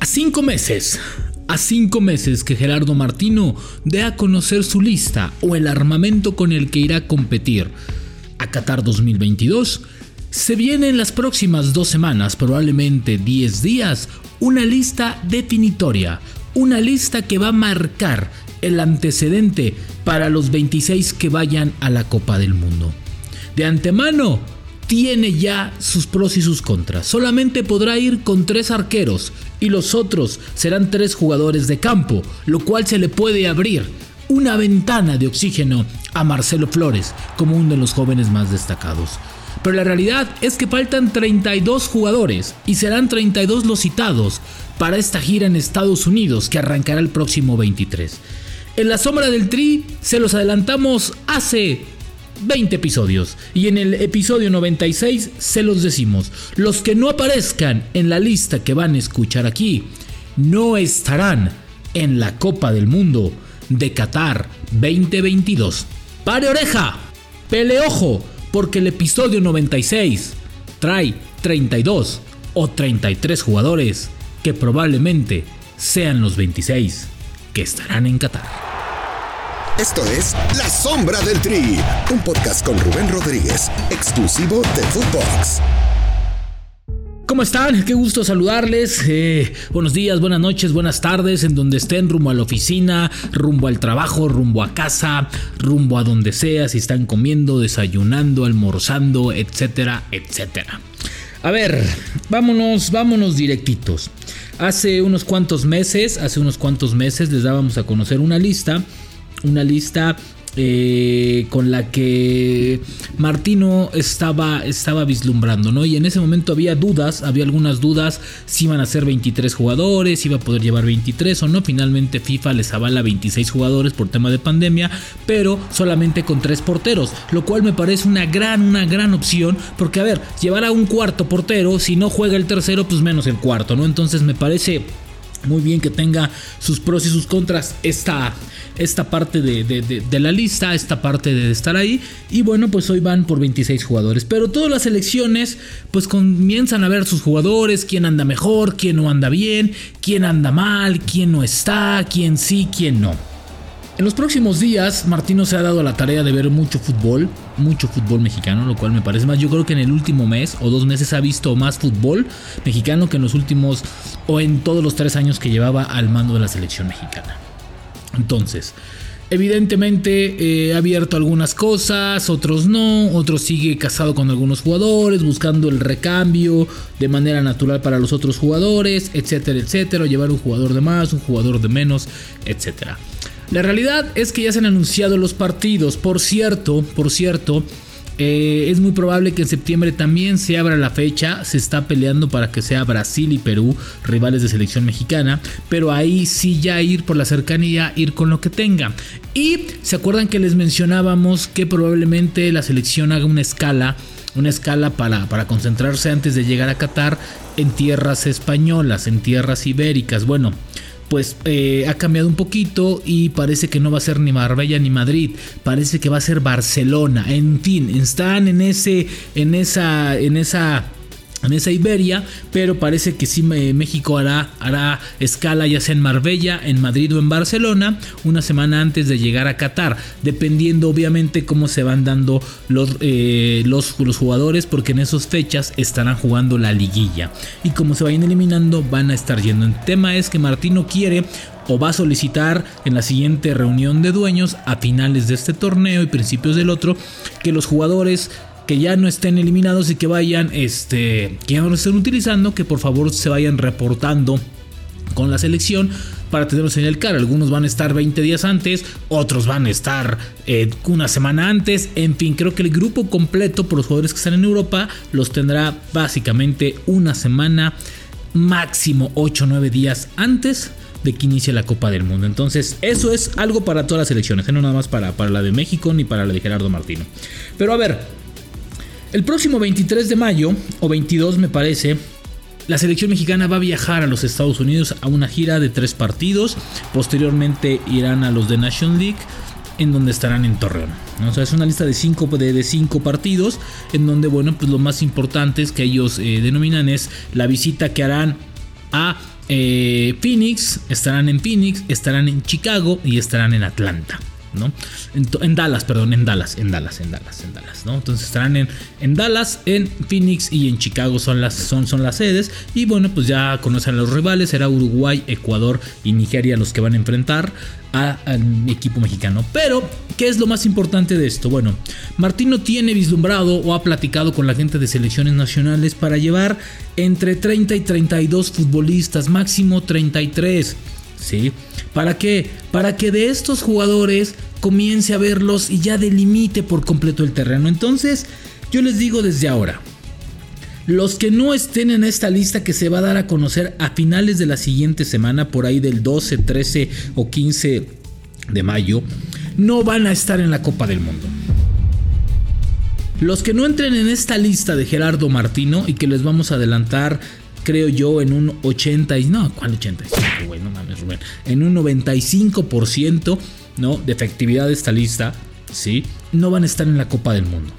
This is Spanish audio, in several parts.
A cinco meses, a cinco meses que Gerardo Martino dé a conocer su lista o el armamento con el que irá a competir a Qatar 2022, se viene en las próximas dos semanas, probablemente 10 días, una lista definitoria, una lista que va a marcar el antecedente para los 26 que vayan a la Copa del Mundo. De antemano, tiene ya sus pros y sus contras. Solamente podrá ir con tres arqueros y los otros serán tres jugadores de campo, lo cual se le puede abrir una ventana de oxígeno a Marcelo Flores como uno de los jóvenes más destacados. Pero la realidad es que faltan 32 jugadores y serán 32 los citados para esta gira en Estados Unidos que arrancará el próximo 23. En la sombra del Tri se los adelantamos hace 20 episodios. Y en el episodio 96 se los decimos, los que no aparezcan en la lista que van a escuchar aquí, no estarán en la Copa del Mundo de Qatar 2022. Pare oreja, pele ojo, porque el episodio 96 trae 32 o 33 jugadores que probablemente sean los 26 que estarán en Qatar. Esto es La Sombra del Tri, un podcast con Rubén Rodríguez, exclusivo de Footbox. ¿Cómo están? Qué gusto saludarles. Eh, buenos días, buenas noches, buenas tardes, en donde estén, rumbo a la oficina, rumbo al trabajo, rumbo a casa, rumbo a donde sea, si están comiendo, desayunando, almorzando, etcétera, etcétera. A ver, vámonos, vámonos directitos. Hace unos cuantos meses, hace unos cuantos meses les dábamos a conocer una lista una lista eh, con la que Martino estaba, estaba vislumbrando, ¿no? Y en ese momento había dudas, había algunas dudas si iban a ser 23 jugadores, si iba a poder llevar 23 o no. Finalmente FIFA les avala 26 jugadores por tema de pandemia, pero solamente con 3 porteros, lo cual me parece una gran, una gran opción, porque a ver, llevar a un cuarto portero, si no juega el tercero, pues menos el cuarto, ¿no? Entonces me parece muy bien que tenga sus pros y sus contras esta, esta parte de, la lista, esta parte de estar ahí. Y bueno, pues hoy van por 26 jugadores. Pero todas las elecciones pues comienzan a ver sus jugadores, quién anda mejor, quién no anda bien, quién anda mal, quién no está, quién sí, quién no. En los próximos días, Martino se ha dado la tarea de ver mucho fútbol, mucho fútbol mexicano, lo cual me parece más. Yo creo que en el último mes o dos meses ha visto más fútbol mexicano que en los últimos o en todos los tres años que llevaba al mando de la selección mexicana. Entonces, evidentemente eh, ha abierto algunas cosas, otros no, otros sigue casado con algunos jugadores, buscando el recambio de manera natural para los otros jugadores, etcétera, etcétera, llevar un jugador de más, un jugador de menos, etcétera. La realidad es que ya se han anunciado los partidos, por cierto, por cierto, eh, es muy probable que en septiembre también se abra la fecha. Se está peleando para que sea Brasil y Perú, rivales de selección mexicana. Pero ahí sí ya ir por la cercanía, ir con lo que tenga. Y se acuerdan que les mencionábamos que probablemente la selección haga una escala. Una escala para, para concentrarse antes de llegar a Qatar en tierras españolas, en tierras ibéricas. Bueno, pues eh, ha cambiado un poquito y parece que no va a ser ni Marbella ni Madrid, parece que va a ser Barcelona. En fin, están en ese, en esa, en esa en esa Iberia, pero parece que sí eh, México hará, hará escala ya sea en Marbella, en Madrid o en Barcelona, una semana antes de llegar a Qatar, dependiendo obviamente cómo se van dando los, eh, los, los, jugadores, porque en esas fechas estarán jugando la liguilla. Y como se vayan eliminando, van a estar yendo. El tema es que Martino quiere o va a solicitar en la siguiente reunión de dueños a finales de este torneo y principios del otro que los jugadores que ya no estén eliminados y que vayan, este, que ya no estén utilizando, que por favor se vayan reportando con la selección para tenerlos en el cara. Algunos van a estar 20 días antes, otros van a estar eh, una semana antes. En fin, creo que el grupo completo por los jugadores que están en Europa los tendrá básicamente una semana, máximo 8 o 9 días antes de que inicie la Copa del Mundo. Entonces, eso es algo para todas las selecciones, ¿eh? no nada más para, para la de México ni para la de Gerardo Martino. Pero a ver, el próximo 23 de mayo, o 22 me parece, la selección mexicana va a viajar a los Estados Unidos a una gira de tres partidos. Posteriormente irán a los de National League, en donde estarán en Torreón. O sea, es una lista de cinco, de, cinco partidos, en donde, bueno, pues lo más importante que ellos eh, denominan es la visita que harán a eh, Phoenix, estarán en Phoenix, estarán en Chicago y estarán en Atlanta. ¿No? En, Dallas, perdón, en Dallas, en Dallas, en Dallas, en Dallas, ¿no? Entonces estarán en, en Dallas, en Phoenix y en Chicago son las, son, son las sedes. Y bueno, pues ya conocen a los rivales, será Uruguay, Ecuador y Nigeria los que van a enfrentar al equipo mexicano. Pero, ¿qué es lo más importante de esto? Bueno, Martino tiene vislumbrado o ha platicado con la gente de selecciones nacionales para llevar entre 30 y 32 futbolistas, máximo 33. ¿Sí? ¿Para qué? Para que de estos jugadores comience a verlos y ya delimite por completo el terreno. Entonces, yo les digo desde ahora, los que no estén en esta lista que se va a dar a conocer a finales de la siguiente semana, por ahí del 12, 13 o 15 de mayo, no van a estar en la Copa del Mundo. Los que no entren en esta lista de Gerardo Martino y que les vamos a adelantar creo yo, en un 80, no, ¿cuál 85, güey? No En un 95%, ¿no? De efectividad de esta lista, ¿sí? No van a estar en la Copa del Mundo.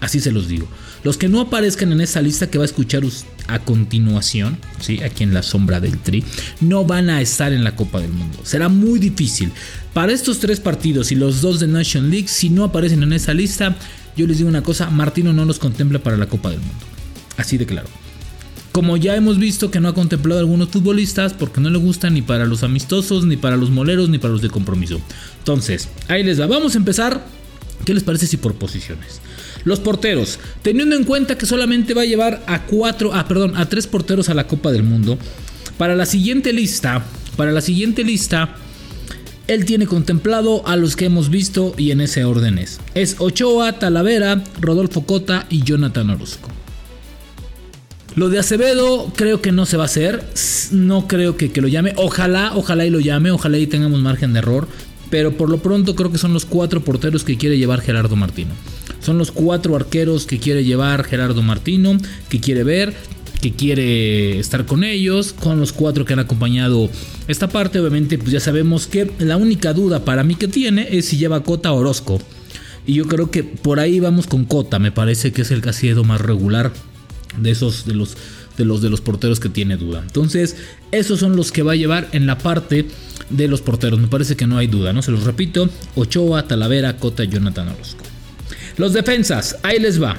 Así se los digo. Los que no aparezcan en esta lista que va a escuchar a continuación, ¿sí? aquí en la sombra del tri, no van a estar en la Copa del Mundo. Será muy difícil. Para estos tres partidos y los dos de Nation League, si no aparecen en esa lista, yo les digo una cosa, Martino no los contempla para la Copa del Mundo. Así de claro. Como ya hemos visto que no ha contemplado a algunos futbolistas porque no le gustan ni para los amistosos, ni para los moleros, ni para los de compromiso. Entonces, ahí les va. Vamos a empezar. ¿Qué les parece si por posiciones? Los porteros, teniendo en cuenta que solamente va a llevar a cuatro, ah, perdón, a tres porteros a la Copa del Mundo. Para la siguiente lista, para la siguiente lista, él tiene contemplado a los que hemos visto y en ese orden es. Es Ochoa, Talavera, Rodolfo Cota y Jonathan Orozco. Lo de Acevedo creo que no se va a hacer. No creo que, que, lo llame. Ojalá, ojalá y lo llame. Ojalá y tengamos margen de error. Pero por lo pronto creo que son los cuatro porteros que quiere llevar Gerardo Martino. Son los cuatro arqueros que quiere llevar Gerardo Martino. Que quiere ver. Que quiere estar con ellos. Con los cuatro que han acompañado esta parte. Obviamente pues ya sabemos que la única duda para mí que tiene es si lleva Cota Orozco. Y yo creo que por ahí vamos con Cota. Me parece que es el casiedo más regular de esos de los de los de los porteros que tiene duda. Entonces, esos son los que va a llevar en la parte de los porteros. Me parece que no hay duda, ¿no? Se los repito, Ochoa, Talavera, Cota, Jonathan Orozco. Los defensas, ahí les va.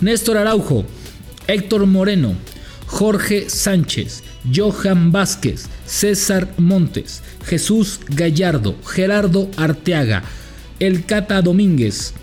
Néstor Araujo, Héctor Moreno, Jorge Sánchez, Johan Vázquez, César Montes, Jesús Gallardo, Gerardo Arteaga, El Cata Domínguez,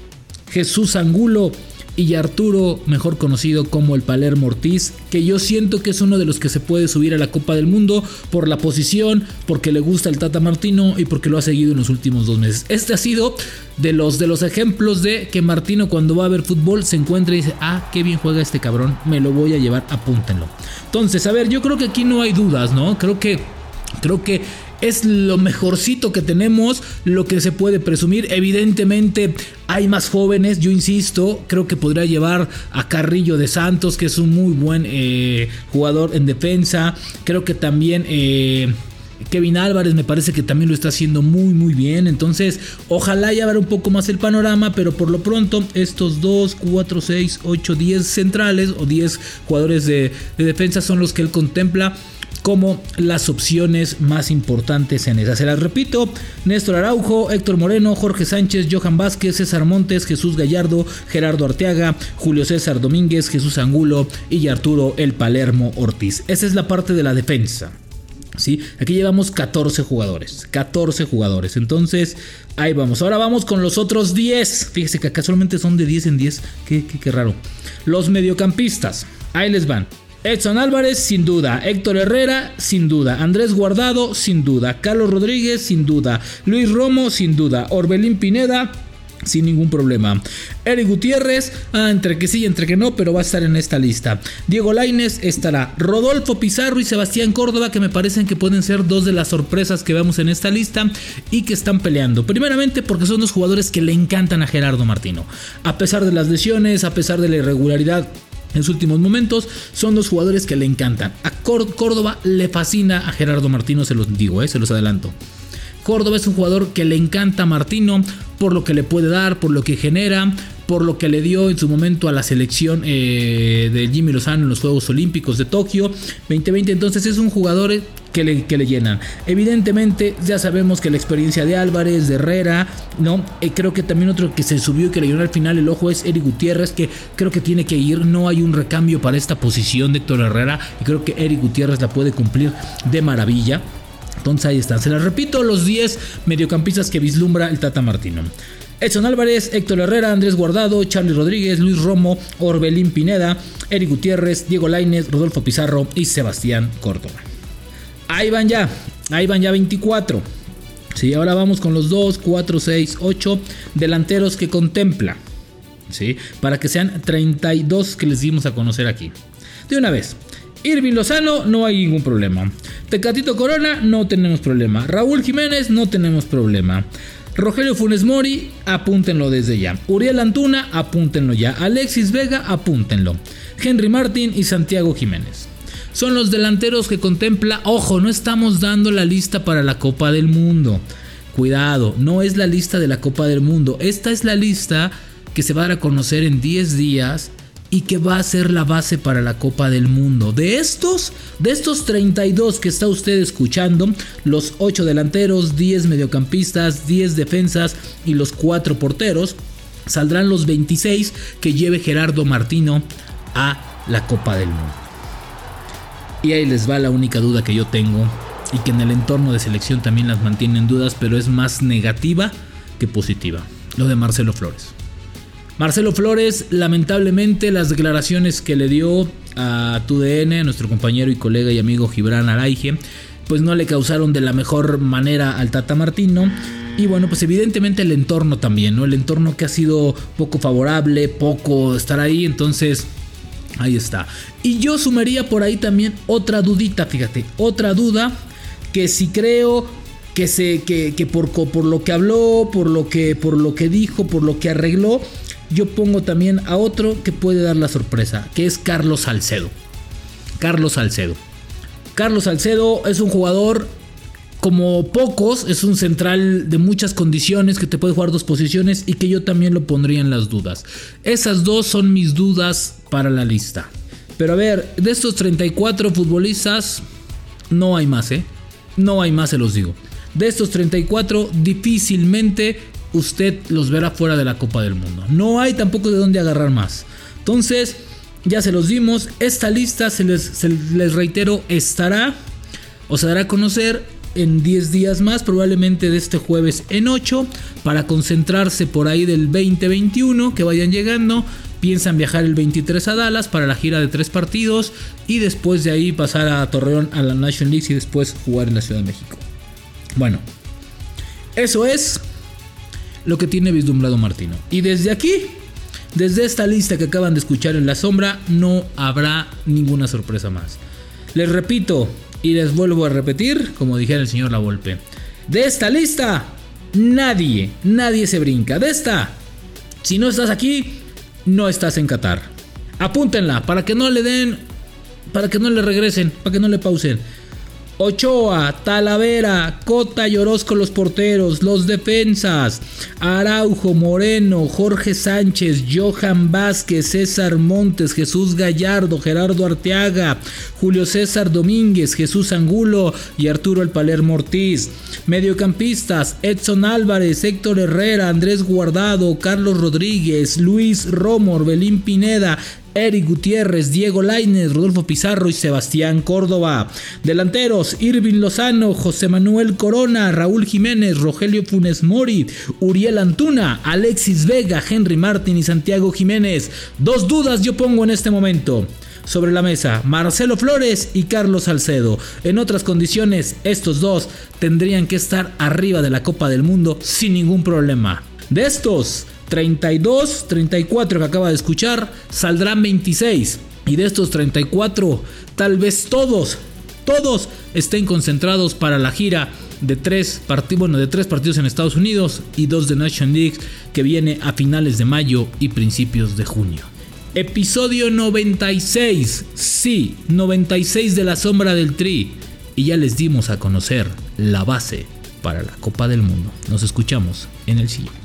Jesús Angulo, y Arturo, mejor conocido como el Palermo Ortiz, que yo siento que es uno de los que se puede subir a la Copa del Mundo por la posición, porque le gusta el Tata Martino y porque lo ha seguido en los últimos dos meses. Este ha sido de los, de los ejemplos de que Martino cuando va a ver fútbol se encuentra y dice, ah, qué bien juega este cabrón, me lo voy a llevar, apúntenlo. Entonces, a ver, yo creo que aquí no hay dudas, ¿no? Creo que, creo que es lo mejorcito que tenemos, lo que se puede presumir. Evidentemente hay más jóvenes, yo insisto, creo que podría llevar a Carrillo de Santos, que es un muy buen eh, jugador en defensa. Creo que también... Eh, Kevin Álvarez me parece que también lo está haciendo muy muy bien. Entonces, ojalá ya abra un poco más el panorama, pero por lo pronto estos 2, 4, 6, 8, 10 centrales o 10 jugadores de defensa son los que él contempla como las opciones más importantes en esa. Se las repito, Néstor Araujo, Héctor Moreno, Jorge Sánchez, Johan Vázquez, César Montes, Jesús Gallardo, Gerardo Arteaga, Julio César Domínguez, Jesús Angulo y Arturo El Palermo Ortiz. Esa es la parte de la defensa. ¿Sí? Aquí llevamos 14 jugadores. 14 jugadores. Entonces, ahí vamos. Ahora vamos con los otros 10. Fíjese que acá solamente son de 10 en 10. Qué, qué, qué raro. Los mediocampistas. Ahí les van. Edson Álvarez, sin duda. Héctor Herrera, sin duda. Andrés Guardado, sin duda. Carlos Rodríguez, sin duda. Luis Romo, sin duda. Orbelín Pineda, sin ningún problema. Eric Gutiérrez, ah, entre que sí entre que no, pero va a estar en esta lista. Diego Laines estará. Rodolfo Pizarro y Sebastián Córdoba, que me parecen que pueden ser dos de las sorpresas que vemos en esta lista y que están peleando. Primeramente porque son dos jugadores que le encantan a Gerardo Martino. A pesar de las lesiones, a pesar de la irregularidad en sus últimos momentos. Son dos jugadores que le encantan. A Córdoba le fascina a Gerardo Martino, se los digo, eh, se los adelanto. Córdoba es un jugador que le encanta a Martino por lo que le puede dar, por lo que genera, por lo que le dio en su momento a la selección eh, de Jimmy Lozano en los Juegos Olímpicos de Tokio 2020. Entonces es un jugador que le, que le, llenan. Evidentemente, ya sabemos que la experiencia de Álvarez, de Herrera, ¿no? Eh, creo que también otro que se subió y que le llenó al final el ojo es Eric Gutiérrez, que creo que tiene que ir. No hay un recambio para esta posición de Héctor Herrera y creo que Eric Gutiérrez la puede cumplir de maravilla. Entonces ahí están. Se las repito, los 10 mediocampistas que vislumbra el Tata Martino. Edson Álvarez, Héctor Herrera, Andrés Guardado, Charlie Rodríguez, Luis Romo, Orbelín Pineda, Eric Gutiérrez, Diego Lainez, Rodolfo Pizarro y Sebastián Córdoba. Ahí van ya, ahí van ya 24. Sí, ahora vamos con los 2, 4, 6, 8 delanteros que contempla. ¿Sí? Para que sean 32 que les dimos a conocer aquí. De una vez, Irving Lozano, no hay ningún problema. Tecatito Corona, no tenemos problema. Raúl Jiménez, no tenemos problema. Rogelio Funes Mori, apúntenlo desde ya. Uriel Antuna, apúntenlo ya. Alexis Vega, apúntenlo. Henry Martín y Santiago Jiménez. Son los delanteros que contempla. Ojo, no estamos dando la lista para la Copa del Mundo. Cuidado, no es la lista de la Copa del Mundo. Esta es la lista que se va a dar a conocer en 10 días y que va a ser la base para la Copa del Mundo. De estos, de estos 32 que está usted escuchando, los 8 delanteros, 10 mediocampistas, 10 defensas y los 4 porteros, saldrán los 26 que lleve Gerardo Martino a la Copa del Mundo. Y ahí les va la única duda que yo tengo y que en el entorno de selección también las mantienen dudas, pero es más negativa que positiva. Lo de Marcelo Flores. Marcelo Flores, lamentablemente las declaraciones que le dio a TUDN, nuestro compañero y colega y amigo Gibran Araige, pues no le causaron de la mejor manera al Tata Martino. Y bueno, pues evidentemente el entorno también, ¿no? El entorno que ha sido poco favorable, poco estar ahí, entonces ahí está. Y yo sumaría por ahí también otra dudita, fíjate, otra duda que si creo que se que, que por, por lo que habló, por lo que por lo que dijo, por lo que arregló, yo pongo también a otro que puede dar la sorpresa, que es Carlos Salcedo. Carlos Salcedo. Carlos Salcedo es un jugador como pocos, es un central de muchas condiciones que te puede jugar dos posiciones y que yo también lo pondría en las dudas. Esas dos son mis dudas para la lista. Pero a ver, de estos 34 futbolistas, no hay más, ¿eh? No hay más, se los digo. De estos 34, difícilmente usted los verá fuera de la Copa del Mundo. No hay tampoco de dónde agarrar más. Entonces, ya se los dimos. Esta lista, se les, reitero, estará o se dará a conocer en 10 días más, probablemente de este jueves en 8, para concentrarse por ahí del 2021, que vayan llegando. Piensan viajar el 23 a Dallas para la gira de tres partidos y después de ahí pasar a Torreón a la National League y después jugar en la Ciudad de México. Bueno, eso es lo que tiene vislumbrado Martino. Y desde aquí, desde esta lista que acaban de escuchar en la sombra, no habrá ninguna sorpresa más. Les repito y les vuelvo a repetir, como dijera el señor La Volpe, de esta lista, nadie, nadie se brinca. De esta, si no estás aquí, no estás en Qatar. Apúntenla para que no le den, para que no le regresen, para que no le pausen. Ochoa, Talavera, Cota y Orozco los porteros, los defensas, Araujo, Moreno, Jorge Sánchez, Johan Vázquez, César Montes, Jesús Gallardo, Gerardo Arteaga, Julio César Domínguez, Jesús Angulo y Arturo El Palermo Ortiz. Mediocampistas, Edson Álvarez, Héctor Herrera, Andrés Guardado, Carlos Rodríguez, Luis Romo, Belín Pineda, Eric Gutiérrez, Diego Lainez, Rodolfo Pizarro y Sebastián Córdoba. Delanteros, Irving Lozano, José Manuel Corona, Raúl Jiménez, Rogelio Funes Mori, Uriel Antuna, Alexis Vega, Henry Martín y Santiago Jiménez. Dos dudas yo pongo en este momento sobre la mesa, Marcelo Flores y Carlos Salcedo. En otras condiciones, estos dos tendrían que estar arriba de la Copa del Mundo sin ningún problema. De estos, 32, 34 que acaba de escuchar, saldrán 26. Y de estos 34, tal vez todos, todos estén concentrados para la gira de tres, bueno, de tres partidos en Estados Unidos y dos de Nation League que viene a finales de mayo y principios de junio. Episodio 96, sí, 96 de la sombra del Tri. Y ya les dimos a conocer la base para la Copa del Mundo. Nos escuchamos en el siguiente.